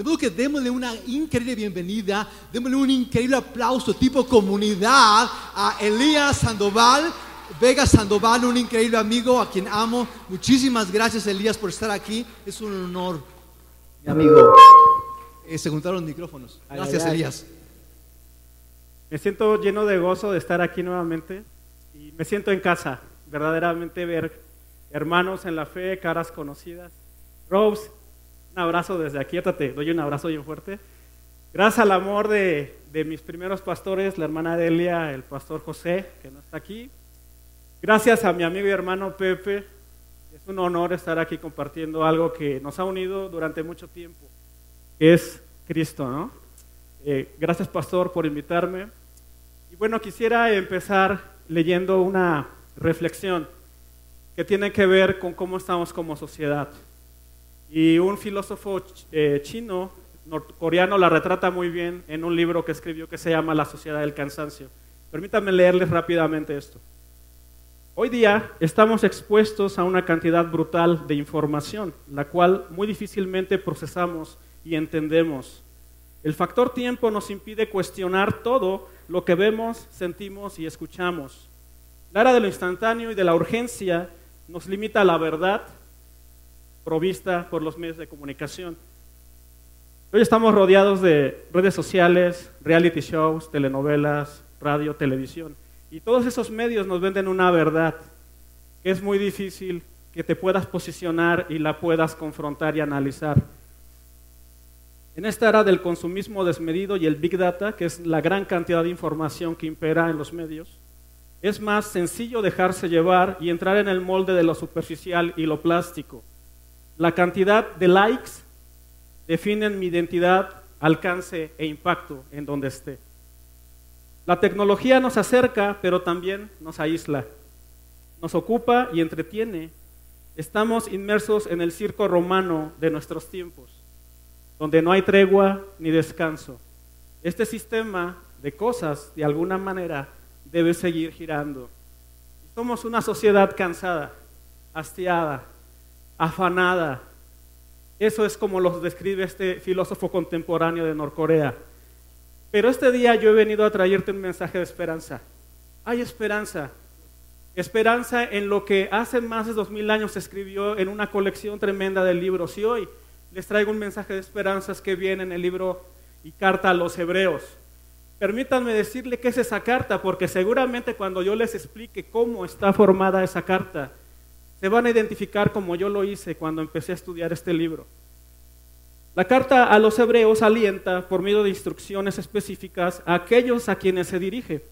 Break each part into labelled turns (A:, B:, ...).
A: De modo que démosle una increíble bienvenida, démosle un increíble aplauso tipo comunidad a Elías Sandoval, Vega Sandoval, un increíble amigo a quien amo. Muchísimas gracias Elías por estar aquí, es un honor.
B: Mi amigo.
A: Eh, se juntaron los micrófonos. Gracias. Elías.
C: Me siento lleno de gozo de estar aquí nuevamente y me siento en casa, verdaderamente ver hermanos en la fe, caras conocidas. Rose, un abrazo desde aquí, te doy un abrazo bien fuerte. Gracias al amor de, de mis primeros pastores, la hermana Delia, el pastor José, que no está aquí. Gracias a mi amigo y hermano Pepe. Es un honor estar aquí compartiendo algo que nos ha unido durante mucho tiempo, que es Cristo, ¿no? Eh, gracias, pastor, por invitarme. Y bueno, quisiera empezar leyendo una reflexión que tiene que ver con cómo estamos como sociedad. Y un filósofo eh, chino, norcoreano, la retrata muy bien en un libro que escribió que se llama La sociedad del cansancio. Permítanme leerles rápidamente esto. Hoy día estamos expuestos a una cantidad brutal de información, la cual muy difícilmente procesamos y entendemos. El factor tiempo nos impide cuestionar todo lo que vemos, sentimos y escuchamos. La era de lo instantáneo y de la urgencia nos limita a la verdad provista por los medios de comunicación. Hoy estamos rodeados de redes sociales, reality shows, telenovelas, radio, televisión. Y todos esos medios nos venden una verdad que es muy difícil que te puedas posicionar y la puedas confrontar y analizar. En esta era del consumismo desmedido y el big data, que es la gran cantidad de información que impera en los medios, es más sencillo dejarse llevar y entrar en el molde de lo superficial y lo plástico. La cantidad de likes definen mi identidad, alcance e impacto en donde esté. La tecnología nos acerca, pero también nos aísla. Nos ocupa y entretiene. Estamos inmersos en el circo romano de nuestros tiempos, donde no hay tregua ni descanso. Este sistema de cosas, de alguna manera, debe seguir girando. Somos una sociedad cansada, hastiada, afanada. Eso es como lo describe este filósofo contemporáneo de Norcorea. Pero este día yo he venido a traerte un mensaje de esperanza. Hay esperanza. Esperanza en lo que hace más de dos mil años se escribió en una colección tremenda de libros. Y hoy les traigo un mensaje de esperanzas que viene en el libro y carta a los hebreos. Permítanme decirle qué es esa carta, porque seguramente cuando yo les explique cómo está formada esa carta, se van a identificar como yo lo hice cuando empecé a estudiar este libro. La carta a los hebreos alienta, por medio de instrucciones específicas, a aquellos a quienes se dirige.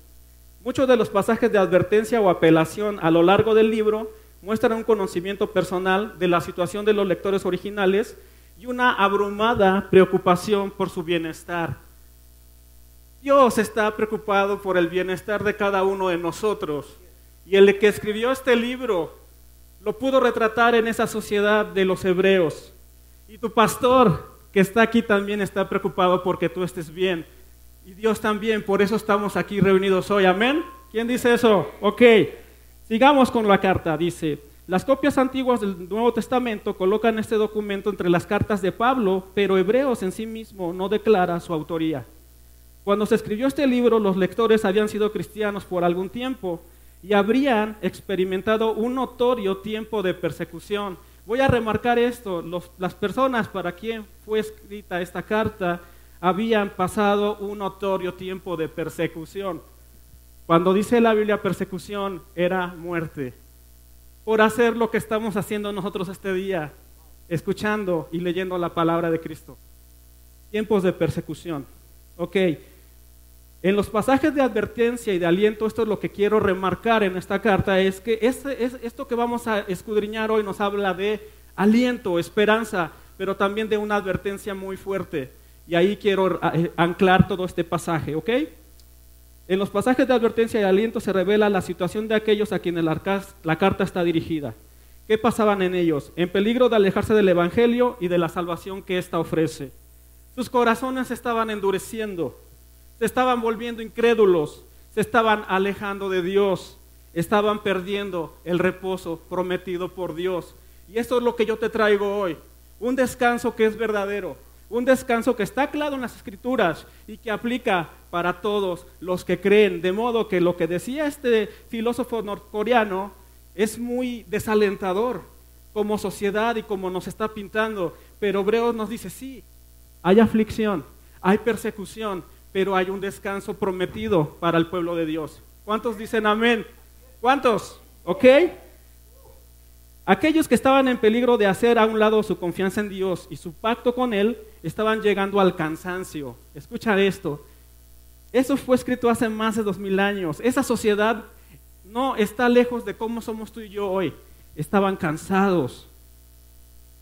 C: Muchos de los pasajes de advertencia o apelación a lo largo del libro muestran un conocimiento personal de la situación de los lectores originales y una abrumada preocupación por su bienestar. Dios está preocupado por el bienestar de cada uno de nosotros. Y el que escribió este libro lo pudo retratar en esa sociedad de los hebreos. Y tu pastor, que está aquí, también está preocupado porque tú estés bien. Y Dios también, por eso estamos aquí reunidos hoy. Amén. ¿Quién dice eso? Ok. Sigamos con la carta. Dice, las copias antiguas del Nuevo Testamento colocan este documento entre las cartas de Pablo, pero Hebreos en sí mismo no declara su autoría. Cuando se escribió este libro, los lectores habían sido cristianos por algún tiempo y habrían experimentado un notorio tiempo de persecución. Voy a remarcar esto, las personas para quien fue escrita esta carta habían pasado un notorio tiempo de persecución. Cuando dice la Biblia persecución, era muerte. Por hacer lo que estamos haciendo nosotros este día, escuchando y leyendo la palabra de Cristo. Tiempos de persecución. Ok. En los pasajes de advertencia y de aliento, esto es lo que quiero remarcar en esta carta, es que este- es- esto que vamos a escudriñar hoy nos habla de aliento, esperanza, pero también de una advertencia muy fuerte. Y ahí quiero eh, anclar todo este pasaje, ¿ok? En los pasajes de advertencia y aliento se revela la situación de aquellos a quienes la, carta está dirigida. ¿Qué pasaban en ellos? En peligro de alejarse del Evangelio y de la salvación que ésta ofrece. Sus corazones estaban endureciendo, se estaban volviendo incrédulos, se estaban alejando de Dios, estaban perdiendo el reposo prometido por Dios. Y esto es lo que yo te traigo hoy, un descanso que es verdadero, Un descanso que está claro en las escrituras y que aplica para todos los que creen. De modo que lo que decía este filósofo norcoreano es muy desalentador como sociedad y como nos está pintando. Pero Hebreos nos dice, sí, hay aflicción, hay persecución, pero hay un descanso prometido para el pueblo de Dios. ¿Cuántos dicen amén? ¿Cuántos? ¿Ok? Aquellos que estaban en peligro de hacer a un lado su confianza en Dios y su pacto con Él, estaban llegando al cansancio. Escucha esto. Eso fue escrito hace más de dos mil años. Esa sociedad no está lejos de cómo somos tú y yo hoy. Estaban cansados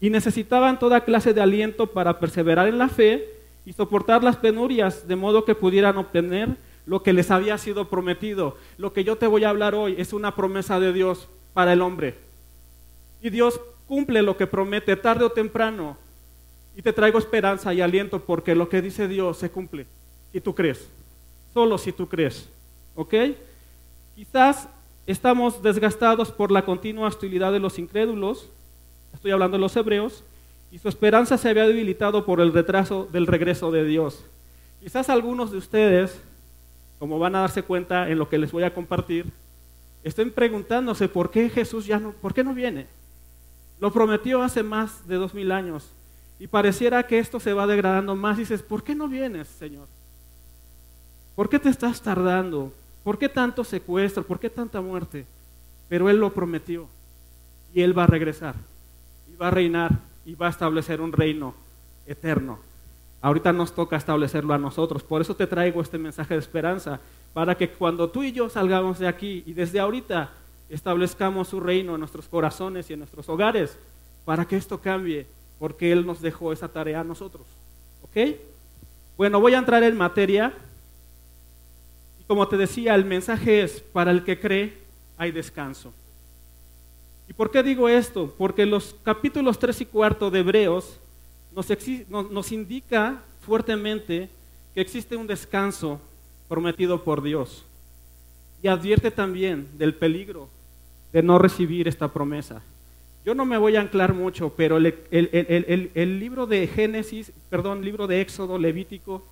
C: y necesitaban toda clase de aliento para perseverar en la fe y soportar las penurias de modo que pudieran obtener lo que les había sido prometido. Lo que yo te voy a hablar hoy es una promesa de Dios para el hombre. Y Dios cumple lo que promete tarde o temprano. Y te traigo esperanza y aliento porque lo que dice Dios se cumple. Si tú crees. Solo si tú crees. ¿Ok? Quizás estamos desgastados por la continua hostilidad de los incrédulos. Estoy hablando de los hebreos. Y su esperanza se había debilitado por el retraso del regreso de Dios. Quizás algunos de ustedes, como van a darse cuenta en lo que les voy a compartir, estén preguntándose por qué Jesús ya no, por qué no viene. Lo prometió hace más de dos mil años y pareciera que esto se va degradando más. Y dices, ¿por qué no vienes, Señor? ¿Por qué te estás tardando? ¿Por qué tanto secuestro? ¿Por qué tanta muerte? Pero Él lo prometió y Él va a regresar y va a reinar y va a establecer un reino eterno. Ahorita nos toca establecerlo a nosotros. Por eso te traigo este mensaje de esperanza, para que cuando tú y yo salgamos de aquí y desde ahorita establezcamos su reino en nuestros corazones y en nuestros hogares, para que esto cambie, porque Él nos dejó esa tarea a nosotros. ¿Ok? Bueno, voy a entrar en materia. Y como te decía, el mensaje es, para el que cree, hay descanso. ¿Y por qué digo esto? Porque los capítulos 3 y 4 de Hebreos nos, indica fuertemente que existe un descanso prometido por Dios. Y advierte también del peligro de no recibir esta promesa. Yo no me voy a anclar mucho, pero el, el, el, libro de Génesis, perdón, libro de Éxodo, Levítico,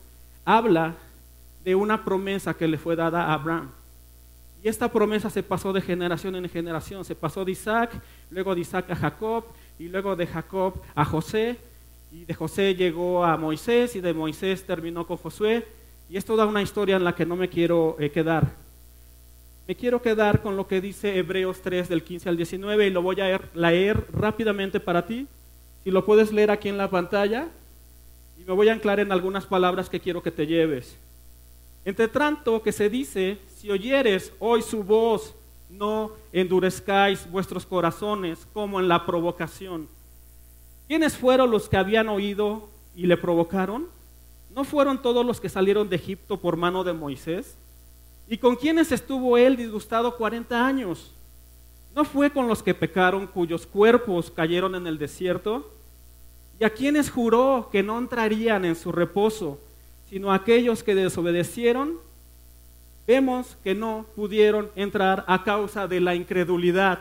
C: habla de una promesa que le fue dada a Abraham. Y esta promesa se pasó de generación en generación. Se pasó de Isaac, luego de Isaac a Jacob, y luego de Jacob a José, y de José llegó a Moisés, y de Moisés terminó con Josué. Y es toda una historia en la que no me quiero eh, quedar. Me quiero quedar con lo que dice Hebreos 3 del 15 al 19 y lo voy a leer rápidamente para ti. Si lo puedes leer aquí en la pantalla y me voy a anclar en algunas palabras que quiero que te lleves. Entre tanto que se dice, si oyeres hoy su voz, no endurezcáis vuestros corazones como en la provocación. ¿Quiénes fueron los que habían oído y le provocaron? ¿No fueron todos los que salieron de Egipto por mano de Moisés? ¿Y con quiénes estuvo él disgustado 40 años? ¿No fue con los que pecaron cuyos cuerpos cayeron en el desierto? ¿Y a quienes juró que no entrarían en su reposo, sino aquellos que desobedecieron? Vemos que no pudieron entrar a causa de la incredulidad.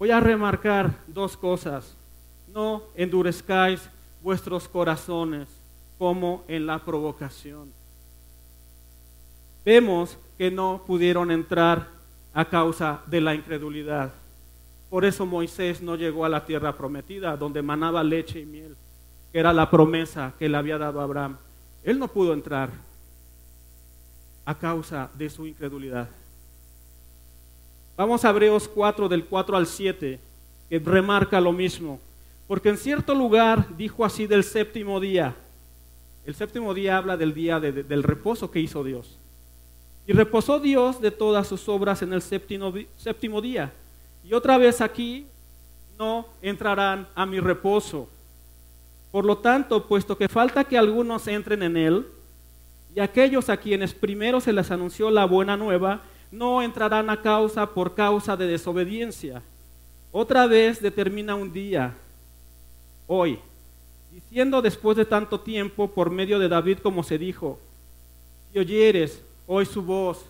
C: Voy a remarcar dos cosas. No endurezcáis vuestros corazones como en la provocación vemos que no pudieron entrar a causa de la incredulidad. Por eso Moisés no llegó a la tierra prometida, donde manaba leche y miel, que era la promesa que le había dado Abraham. Él no pudo entrar a causa de su incredulidad. Vamos a Hebreos 4 del 4 al 7, que remarca lo mismo. Porque en cierto lugar dijo así del séptimo día. El séptimo día habla del día del reposo que hizo Dios. Y reposó Dios de todas sus obras en el séptimo día. Y otra vez aquí no entrarán a mi reposo. Por lo tanto, puesto que falta que algunos entren en él, y aquellos a quienes primero se les anunció la buena nueva, no entrarán a causa por causa de desobediencia. Otra vez determina un día, hoy, diciendo después de tanto tiempo por medio de David como se dijo, si oyeres hoy su voz,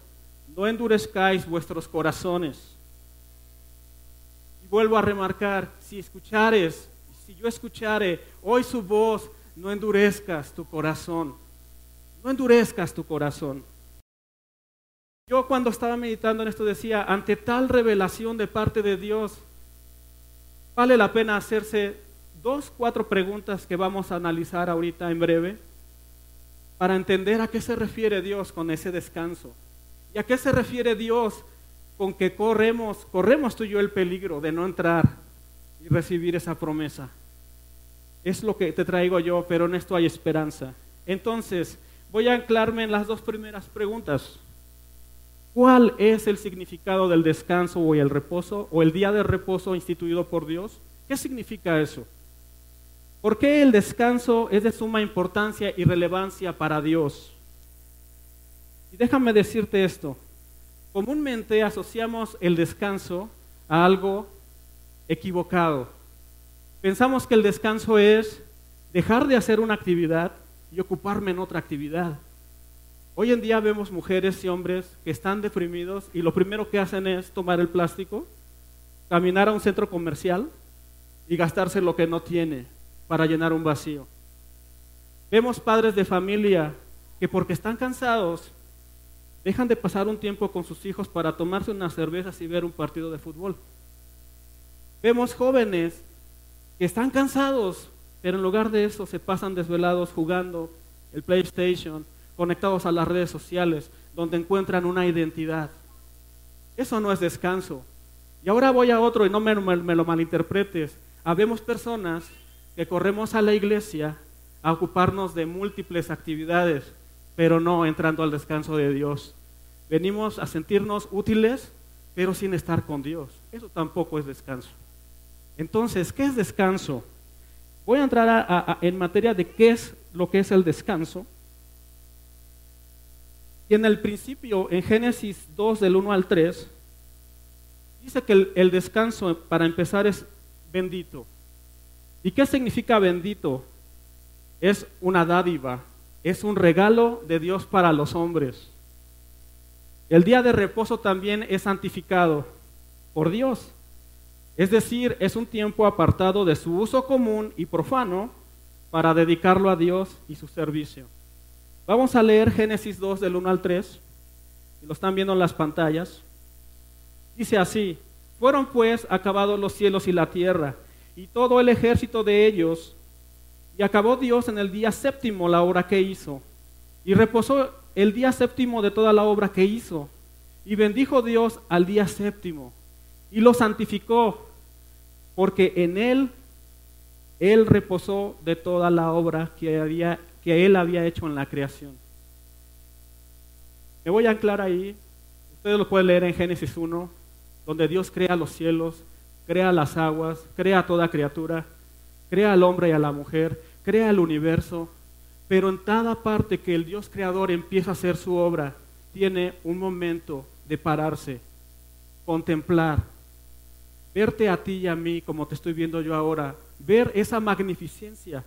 C: no endurezcáis vuestros corazones. Y vuelvo a remarcar, si escuchares, si yo escuchare hoy su voz, no endurezcas tu corazón. No endurezcas tu corazón. Yo cuando estaba meditando en esto decía, ante tal revelación de parte de Dios, vale la pena hacerse dos, cuatro preguntas que vamos a analizar ahorita en breve para entender a qué se refiere Dios con ese descanso. ¿Y a qué se refiere Dios con que corremos, corremos tú y yo el peligro de no entrar y recibir esa promesa? Es lo que te traigo yo, pero en esto hay esperanza. Entonces, voy a anclarme en las dos primeras preguntas. ¿Cuál es el significado del descanso o el reposo o el día de reposo instituido por Dios? ¿Qué significa eso? ¿Por qué el descanso es de suma importancia y relevancia para Dios? Y déjame decirte esto. Comúnmente asociamos el descanso a algo equivocado. Pensamos que el descanso es dejar de hacer una actividad y ocuparme en otra actividad. Hoy en día vemos mujeres y hombres que están deprimidos y lo primero que hacen es tomar el plástico, caminar a un centro comercial y gastarse lo que no tiene para llenar un vacío. Vemos padres de familia que porque están cansados dejan de pasar un tiempo con sus hijos para tomarse unas cervezas y ver un partido de fútbol. Vemos jóvenes que están cansados, pero en lugar de eso se pasan desvelados jugando el PlayStation, conectados a las redes sociales, donde encuentran una identidad. Eso no es descanso. Y ahora voy a otro y no me, me lo malinterpretes. Habemos personas que corremos a la iglesia a ocuparnos de múltiples actividades, pero no entrando al descanso de Dios. Venimos a sentirnos útiles, pero sin estar con Dios. Eso tampoco es descanso. Entonces, ¿qué es descanso? Voy a entrar en materia de qué es lo que es el descanso. Y en el principio, en Génesis 2 del 1 al 3, dice que el descanso, para empezar, es bendito. ¿Y qué significa bendito? Es una dádiva, es un regalo de Dios para los hombres. El día de reposo también es santificado por Dios. Es decir, es un tiempo apartado de su uso común y profano para dedicarlo a Dios y su servicio. Vamos a leer Génesis 2 del 1 al 3. lo están viendo en las pantallas. Dice así, fueron pues acabados los cielos y la tierra y todo el ejército de ellos. Y acabó Dios en el día séptimo la obra que hizo. Y reposó el día séptimo de toda la obra que hizo. Y bendijo Dios al día séptimo. Y lo santificó, porque en él él reposó de toda la obra que, él había hecho en la creación. Me voy a anclar ahí. Ustedes lo pueden leer en Génesis 1, donde Dios crea los cielos, crea las aguas, crea toda criatura, crea al hombre y a la mujer, crea el universo, pero en cada parte que el Dios creador empieza a hacer su obra, tiene un momento de pararse, contemplar, verte a ti y a mí como te estoy viendo yo ahora, ver esa magnificencia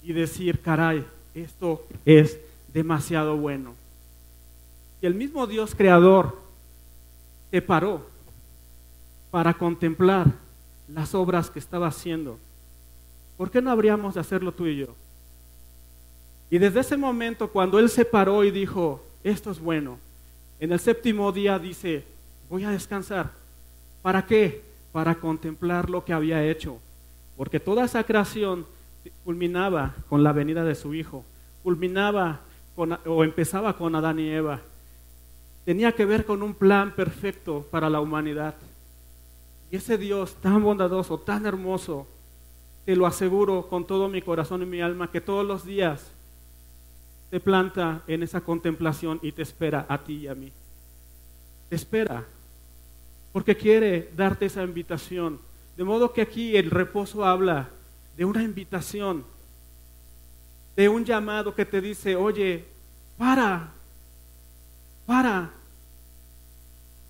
C: y decir, caray, esto es demasiado bueno. Y el mismo Dios creador te paró para contemplar las obras que estaba haciendo. ¿Por qué no habríamos de hacerlo tú y yo? Y desde ese momento, cuando Él se paró y dijo, esto es bueno, en el séptimo día dice, voy a descansar. ¿Para qué? Para contemplar lo que había hecho. Porque toda esa creación culminaba con la venida de su Hijo, culminaba o empezaba con Adán y Eva. Tenía que ver con un plan perfecto para la humanidad. Y ese Dios tan bondadoso, tan hermoso, te lo aseguro con todo mi corazón y mi alma, que todos los días te planta en esa contemplación y te espera a ti y a mí. Te espera, porque quiere darte esa invitación. De modo que aquí el reposo habla de una invitación, de un llamado que te dice, oye, para, para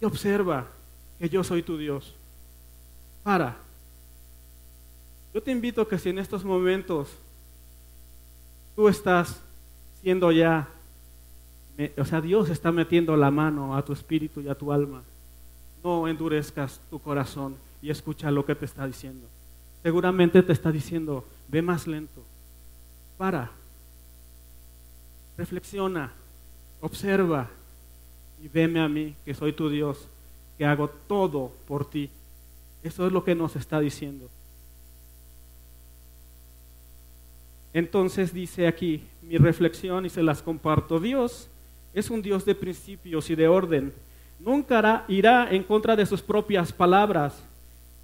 C: y observa que yo soy tu Dios para. Yo te invito que si en estos momentos tú estás siendo ya, o sea, Dios está metiendo la mano a tu espíritu y a tu alma, no endurezcas tu corazón y escucha lo que te está diciendo. seguramente te está diciendo, ve más lento, para, reflexiona, observa y veme a mí, que soy tu Dios, que hago todo por ti. Eso es lo que nos está diciendo. Entonces dice aquí mi reflexión y se las comparto. Dios es un Dios de principios y de orden. Nunca irá en contra de sus propias palabras.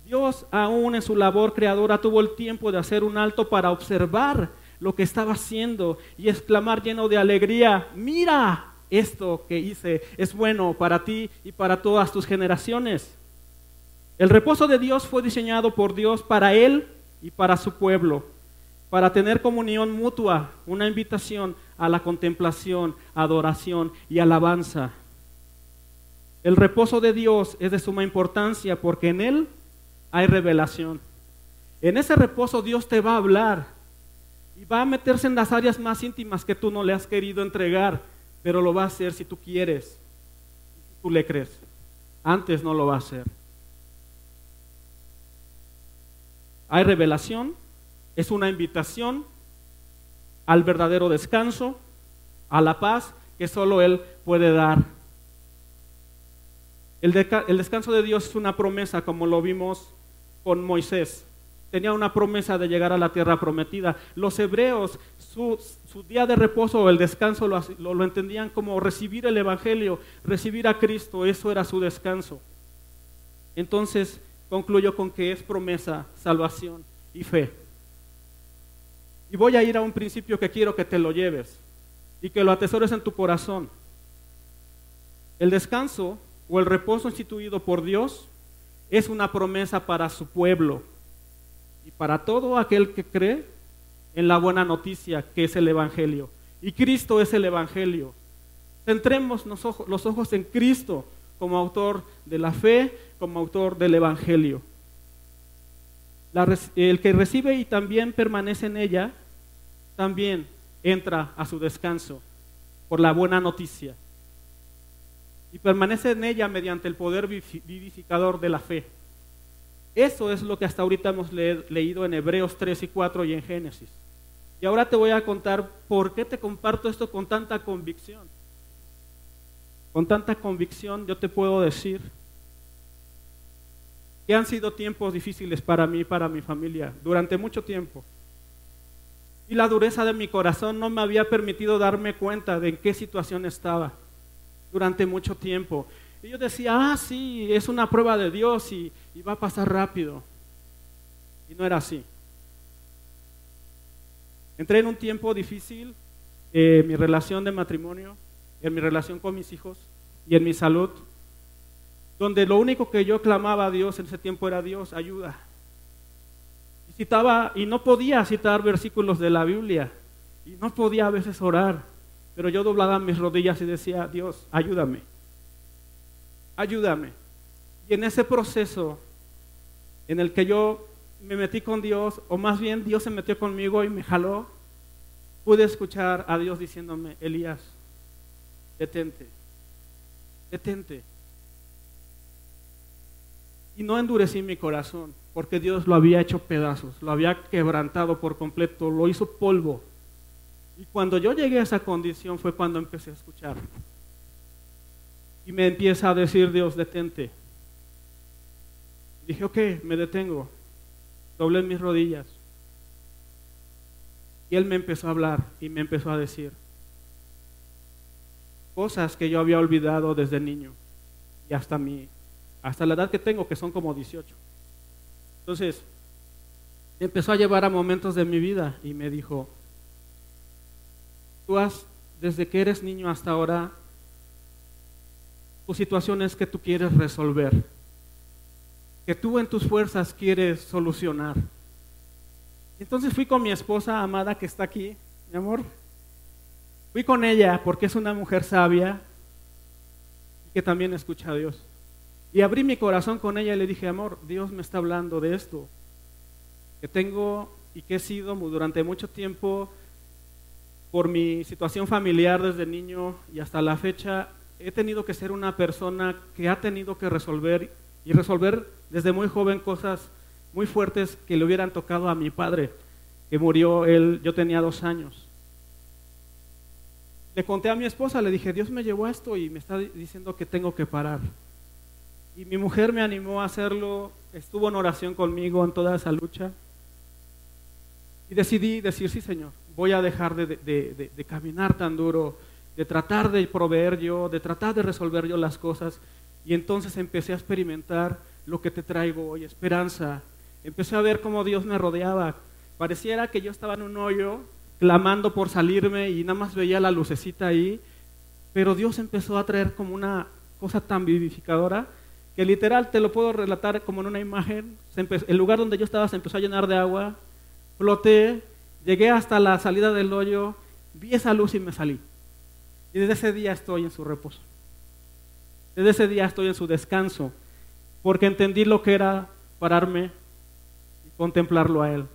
C: Dios aún en su labor creadora tuvo el tiempo de hacer un alto para observar lo que estaba haciendo y exclamar lleno de alegría, mira, esto que hice es bueno para ti y para todas tus generaciones. El reposo de Dios fue diseñado por Dios para Él y para su pueblo, para tener comunión mutua, una invitación a la contemplación, adoración y alabanza. El reposo de Dios es de suma importancia porque en Él hay revelación. En ese reposo Dios te va a hablar y va a meterse en las áreas más íntimas que tú no le has querido entregar, pero lo va a hacer si tú quieres, si tú le crees. Antes no lo va a hacer. Hay revelación, es una invitación al verdadero descanso, a la paz que solo Él puede dar. El, descanso de Dios es una promesa, como lo vimos con Moisés. Tenía una promesa de llegar a la tierra prometida. Los hebreos, su, día de reposo o el descanso lo, lo entendían como recibir el Evangelio, recibir a Cristo, eso era su descanso. Entonces concluyo con que es promesa, salvación y fe. Y voy a ir a un principio que quiero que te lo lleves y que lo atesores en tu corazón. El descanso o el reposo instituido por Dios es una promesa para su pueblo y para todo aquel que cree en la buena noticia que es el Evangelio. Y Cristo es el Evangelio. Centremos los ojos, en Cristo como autor de la fe, como autor del Evangelio. el que recibe y también permanece en ella, también entra a su descanso por la buena noticia y permanece en ella mediante el poder vivificador de la fe. Eso es lo que hasta ahorita hemos leído en Hebreos 3 y 4 y en Génesis. Y ahora te voy a contar por qué te comparto esto con tanta convicción. Con tanta convicción yo te puedo decir que han sido tiempos difíciles para mí y para mi familia durante mucho tiempo. Y la dureza de mi corazón no me había permitido darme cuenta de en qué situación estaba durante mucho tiempo. Y yo decía, ah, sí, es una prueba de Dios y, va a pasar rápido. Y no era así. Entré en un tiempo difícil en eh, mi relación de matrimonio, en mi relación con mis hijos y en mi salud, donde lo único que yo clamaba a Dios en ese tiempo era Dios, ayuda. Y citaba, y no podía citar versículos de la Biblia, y no podía a veces orar. Pero yo doblaba mis rodillas y decía, Dios, ayúdame, ayúdame. Y en ese proceso en el que yo me metí con Dios, o más bien Dios se metió conmigo y me jaló, pude escuchar a Dios diciéndome, Elías, detente, detente. Y no endurecí mi corazón, porque Dios lo había hecho pedazos, lo había quebrantado por completo, lo hizo polvo. Y cuando yo llegué a esa condición fue cuando empecé a escuchar. Y me empieza a decir Dios, detente. Dije, ok, me detengo. Doblé mis rodillas. Y Él me empezó a hablar y me empezó a decir cosas que yo había olvidado desde niño y hasta, mi, hasta la edad que tengo, que son como 18. Entonces, empezó a llevar a momentos de mi vida y me dijo, Tú has, desde que eres niño hasta ahora, tu situación es que tú quieres resolver, que tú en tus fuerzas quieres solucionar. Entonces fui con mi esposa amada que está aquí, mi amor. Fui con ella porque es una mujer sabia que también escucha a Dios. Y abrí mi corazón con ella y le dije, amor, Dios me está hablando de esto, que tengo y que he sido durante mucho tiempo por mi situación familiar desde niño y hasta la fecha, he tenido que ser una persona que ha tenido que resolver y resolver desde muy joven cosas muy fuertes que le hubieran tocado a mi padre, que murió él, yo tenía dos años. Le conté a mi esposa, le dije, Dios me llevó a esto y me está diciendo que tengo que parar. Y mi mujer me animó a hacerlo, estuvo en oración conmigo en toda esa lucha. Y decidí decir, sí Señor, voy a dejar de, de, de, caminar tan duro, de tratar de proveer yo, de tratar de resolver yo las cosas. Y entonces empecé a experimentar lo que te traigo hoy, esperanza. Empecé a ver cómo Dios me rodeaba. Pareciera que yo estaba en un hoyo clamando por salirme y nada más veía la lucecita ahí, pero Dios empezó a traer como una cosa tan vivificadora que literal te lo puedo relatar como en una imagen. el lugar donde yo estaba se empezó a llenar de agua, floté, llegué hasta la salida del hoyo, vi esa luz y me salí. Y desde ese día estoy en su reposo. Desde ese día estoy en su descanso, porque entendí lo que era pararme y contemplarlo a Él.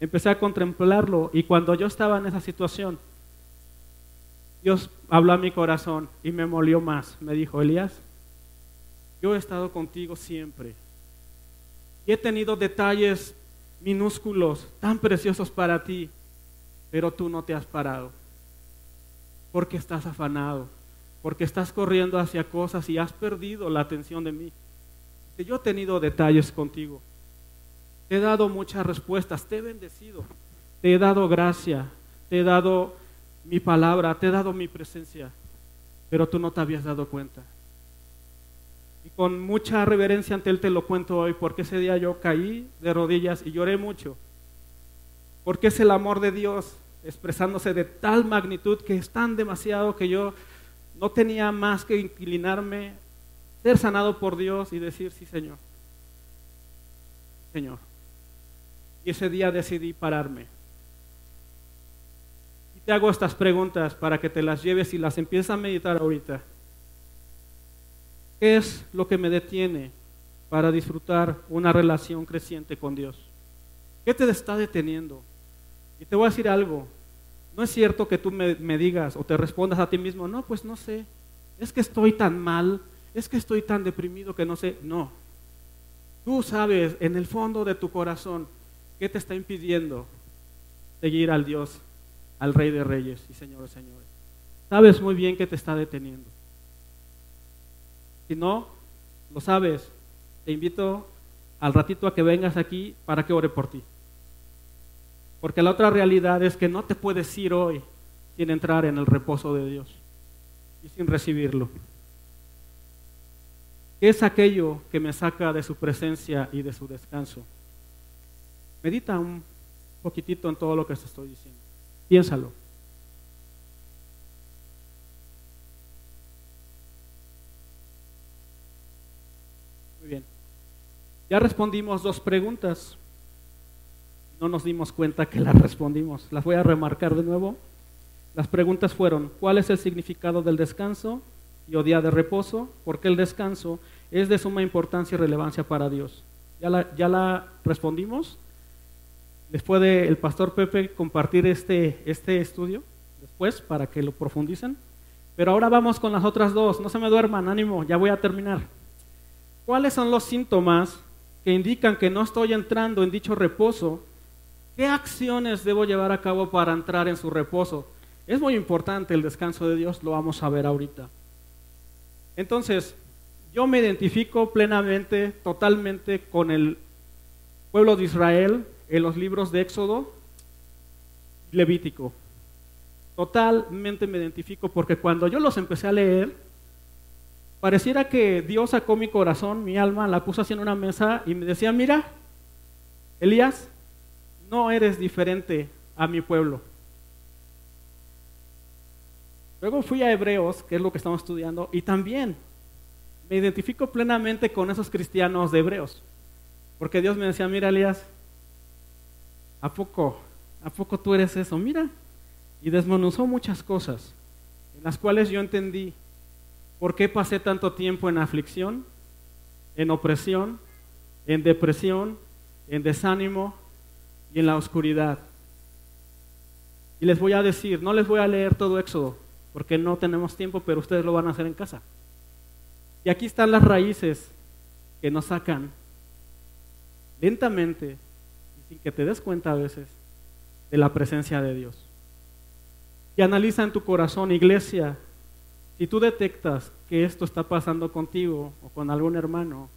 C: Empecé a contemplarlo y cuando yo estaba en esa situación, Dios habló a mi corazón y me molió más. Me dijo, Elías, yo he estado contigo siempre. Y he tenido detalles minúsculos, tan preciosos para ti, pero tú no te has parado. Porque estás afanado, porque estás corriendo hacia cosas y has perdido la atención de mí. Yo he tenido detalles contigo. Te he dado muchas respuestas, te he bendecido, te he dado gracia, te he dado mi palabra, te he dado mi presencia, pero tú no te habías dado cuenta. Y con mucha reverencia ante Él te lo cuento hoy, porque ese día yo caí de rodillas y lloré mucho. Porque es el amor de Dios expresándose de tal magnitud que es tan demasiado que yo no tenía más que inclinarme, ser sanado por Dios y decir, sí Señor, Señor. Y ese día decidí pararme. Y te hago estas preguntas para que te las lleves y las empieces a meditar ahorita. ¿Qué es lo que me detiene para disfrutar una relación creciente con Dios? ¿Qué te está deteniendo? Y te voy a decir algo. No es cierto que tú me, digas o te respondas a ti mismo, no, pues no sé. Es que estoy tan mal, es que estoy tan deprimido que no sé. No. Tú sabes en el fondo de tu corazón qué te está impidiendo seguir al Dios, al Rey de Reyes y Señores Señores. Sabes muy bien qué te está deteniendo. Si no, lo sabes, te invito al ratito a que vengas aquí para que ore por ti. Porque la otra realidad es que no te puedes ir hoy sin entrar en el reposo de Dios y sin recibirlo. ¿Qué es aquello que me saca de su presencia y de su descanso? Medita un poquitito en todo lo que te estoy diciendo. Piénsalo. Ya respondimos dos preguntas. No nos dimos cuenta que las respondimos. Las voy a remarcar de nuevo. Las preguntas fueron, ¿cuál es el significado del descanso y o día de reposo? Porque el descanso es de suma importancia y relevancia para Dios. ¿Ya la, ya la respondimos? ¿Les puede el pastor Pepe compartir este, este estudio después para que lo profundicen? Pero ahora vamos con las otras dos. No se me duerman, ánimo, ya voy a terminar. ¿Cuáles son los síntomas que indican que no estoy entrando en dicho reposo, ¿qué acciones debo llevar a cabo para entrar en su reposo? Es muy importante el descanso de Dios, lo vamos a ver ahorita. Entonces, yo me identifico plenamente, totalmente con el pueblo de Israel en los libros de Éxodo, Levítico. Totalmente me identifico porque cuando yo los empecé a leer, Pareciera que Dios sacó mi corazón, mi alma, la puso así en una mesa y me decía, mira, Elías, no eres diferente a mi pueblo. Luego fui a Hebreos, que es lo que estamos estudiando, y también me identifico plenamente con esos cristianos de Hebreos. Porque Dios me decía, mira Elías, ¿a poco? ¿A poco tú eres eso? Mira. Y desmenuzó muchas cosas en las cuales yo entendí ¿Por qué pasé tanto tiempo en aflicción, en opresión, en depresión, en desánimo y en la oscuridad? Y les voy a decir, no les voy a leer todo Éxodo, porque no tenemos tiempo, pero ustedes lo van a hacer en casa. Y aquí están las raíces que nos sacan lentamente, sin que te des cuenta a veces, de la presencia de Dios. Y analiza en tu corazón, iglesia, si tú detectas que esto está pasando contigo o con algún hermano,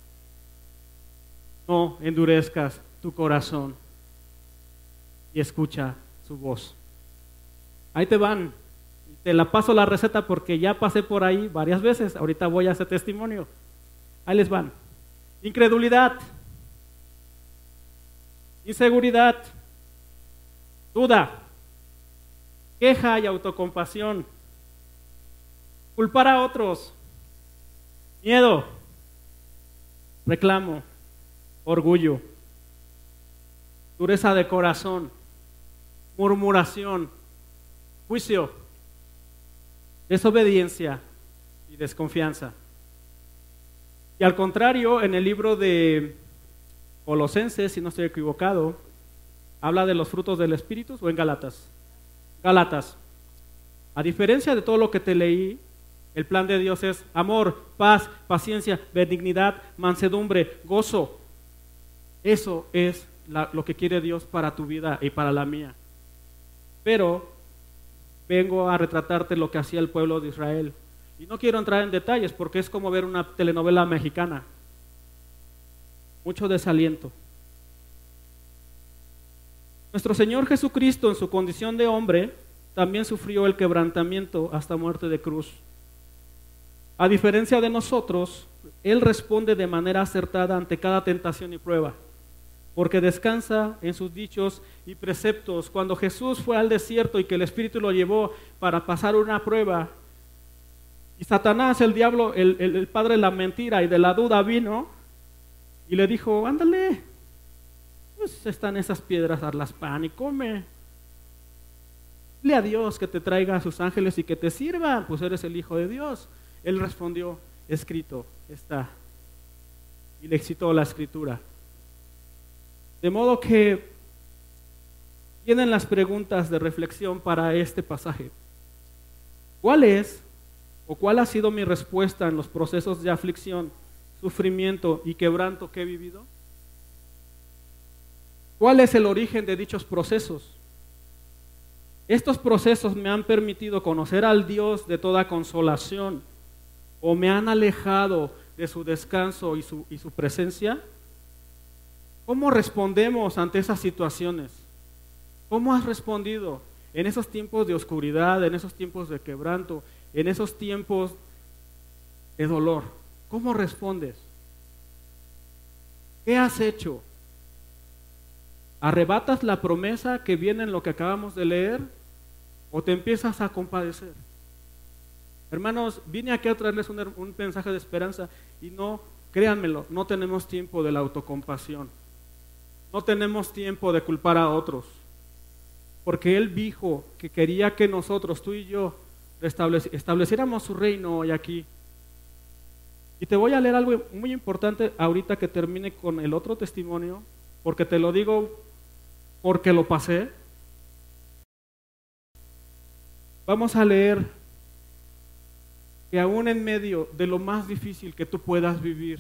C: no endurezcas tu corazón y escucha su voz. Ahí te van. Te la paso la receta porque ya pasé por ahí varias veces. Ahorita voy a hacer testimonio. Ahí les van. Incredulidad. Inseguridad. Duda. Queja y autocompasión. Culpar a otros. Miedo. Reclamo. Orgullo. Dureza de corazón. Murmuración. Juicio. Desobediencia y desconfianza. Y al contrario, en el libro de Colosenses, si no estoy equivocado, habla de los frutos del Espíritu o en Galatas. Galatas. A diferencia de todo lo que te leí, el plan de Dios es amor, paz, paciencia, benignidad, mansedumbre, gozo. Eso es lo que quiere Dios para tu vida y para la mía. Pero vengo a retratarte lo que hacía el pueblo de Israel. Y no quiero entrar en detalles porque es como ver una telenovela mexicana. Mucho desaliento. Nuestro Señor Jesucristo en su condición de hombre también sufrió el quebrantamiento hasta muerte de cruz. A diferencia de nosotros, Él responde de manera acertada ante cada tentación y prueba porque descansa en sus dichos y preceptos. Cuando Jesús fue al desierto y que el Espíritu lo llevó para pasar una prueba, y Satanás, el diablo, el, padre de la mentira y de la duda vino y le dijo, ándale, pues están esas piedras, las pan y come. Dile a Dios que te traiga a sus ángeles y que te sirvan, pues eres el Hijo de Dios. Él respondió, escrito está. Y le excitó la escritura. De modo que tienen las preguntas de reflexión para este pasaje. ¿Cuál es o cuál ha sido mi respuesta en los procesos de aflicción, sufrimiento y quebranto que he vivido? ¿Cuál es el origen de dichos procesos? Estos procesos me han permitido conocer al Dios de toda consolación o me han alejado de su descanso y su, y su presencia. ¿Cómo respondemos ante esas situaciones? ¿Cómo has respondido en esos tiempos de oscuridad, en esos tiempos de quebranto, en esos tiempos de dolor? ¿Cómo respondes? ¿Qué has hecho? ¿Arrebatas la promesa que viene en lo que acabamos de leer o te empiezas a compadecer? Hermanos, vine aquí a traerles un, un mensaje de esperanza y no, créanmelo, no tenemos tiempo de la autocompasión. No tenemos tiempo de culpar a otros, porque Él dijo que quería que nosotros, tú y yo, estableciéramos su reino hoy aquí. Y te voy a leer algo muy importante ahorita que termine con el otro testimonio, porque te lo digo porque lo pasé. Vamos a leer que aún en medio de lo más difícil que tú puedas vivir,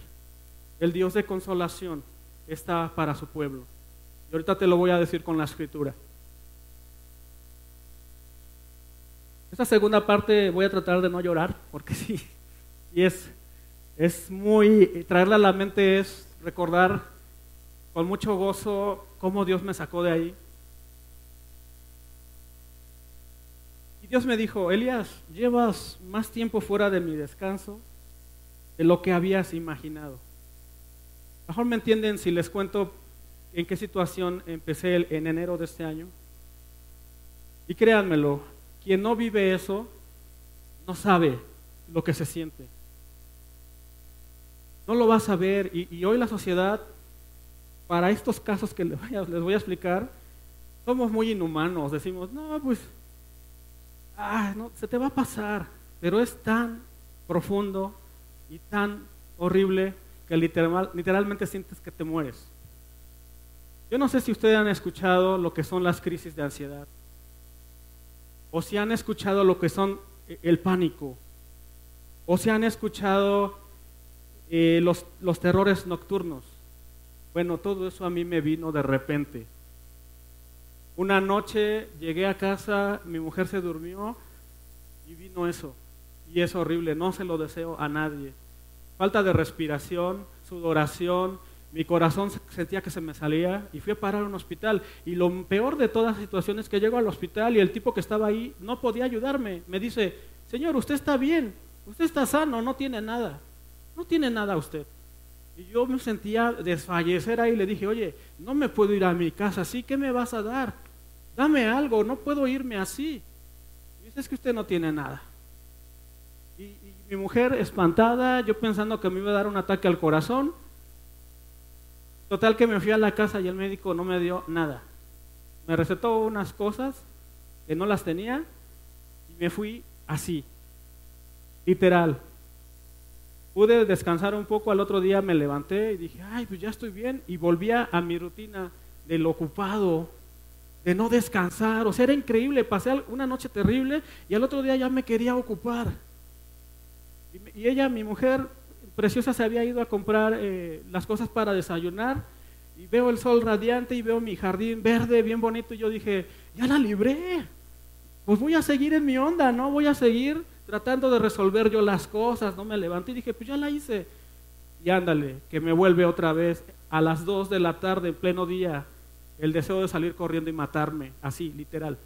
C: el Dios de consolación está para su pueblo. Y ahorita te lo voy a decir con la escritura. Esta segunda parte voy a tratar de no llorar, porque sí, y es, es muy, traerla a la mente es recordar con mucho gozo cómo Dios me sacó de ahí. Dios me dijo, Elías, llevas más tiempo fuera de mi descanso de lo que habías imaginado. Mejor me entienden si les cuento en qué situación empecé en enero de este año. Y créanmelo, quien no vive eso no sabe lo que se siente. No lo va a saber. Y, hoy la sociedad, para estos casos que les voy, a, explicar, somos muy inhumanos. Decimos, no, pues, ah, no, se te va a pasar. Pero es tan profundo y tan horrible que literalmente sientes que te mueres. Yo no sé si ustedes han escuchado lo que son las crisis de ansiedad, o si han escuchado lo que son eh, el pánico, o si han escuchado eh, los, los terrores nocturnos. Bueno, todo eso a mí me vino de repente. Una noche llegué a casa, mi mujer se durmió y vino eso. Y es horrible, no se lo deseo a nadie. Falta de respiración, sudoración, mi corazón sentía que se me salía y fui a parar a un hospital. Y lo peor de todas las situaciones es que llego al hospital y el tipo que estaba ahí no podía ayudarme. Me dice, señor, usted está bien, usted está sano, no tiene nada. No tiene nada usted. Y yo me sentía desfallecer ahí y le dije, oye, no me puedo ir a mi casa así, ¿qué me vas a dar? Dame algo, no puedo irme así. Y dice, es que usted no tiene nada. Y, mi mujer espantada, yo pensando que me iba a dar un ataque al corazón. Total que me fui a la casa y el médico no me dio nada. Me recetó unas cosas que no las tenía y me fui así, literal. Pude descansar un poco, al otro día me levanté y dije, ay, pues ya estoy bien. Y volvía a mi rutina del ocupado, de no descansar. O sea, era increíble. Pasé una noche terrible y al otro día ya me quería ocupar. Y, ella, mi mujer preciosa, se había ido a comprar eh, las cosas para desayunar. Y veo el sol radiante y veo mi jardín verde, bien bonito. Y yo dije, ya la libré. Pues voy a seguir en mi onda, ¿no? Voy a seguir tratando de resolver yo las cosas, no me levanté y dije, pues ya la hice. Y ándale, que me vuelve otra vez a las 2 de la tarde, en pleno día, el deseo de salir corriendo y matarme, así, literal.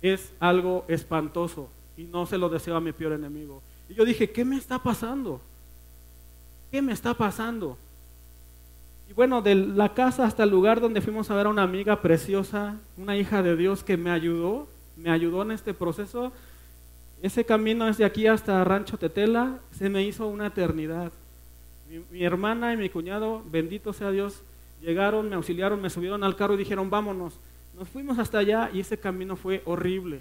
C: Es algo espantoso y no se lo deseo a mi peor enemigo. Y yo dije, ¿qué me está pasando? ¿Qué me está pasando? Y bueno, de la casa hasta el lugar donde fuimos a ver a una amiga preciosa, una hija de Dios que me ayudó, me ayudó en este proceso, ese camino desde aquí hasta Rancho Tetela se me hizo una eternidad. Mi, hermana y mi cuñado, bendito sea Dios, llegaron, me auxiliaron, me subieron al carro y dijeron, vámonos. Nos fuimos hasta allá y ese camino fue horrible.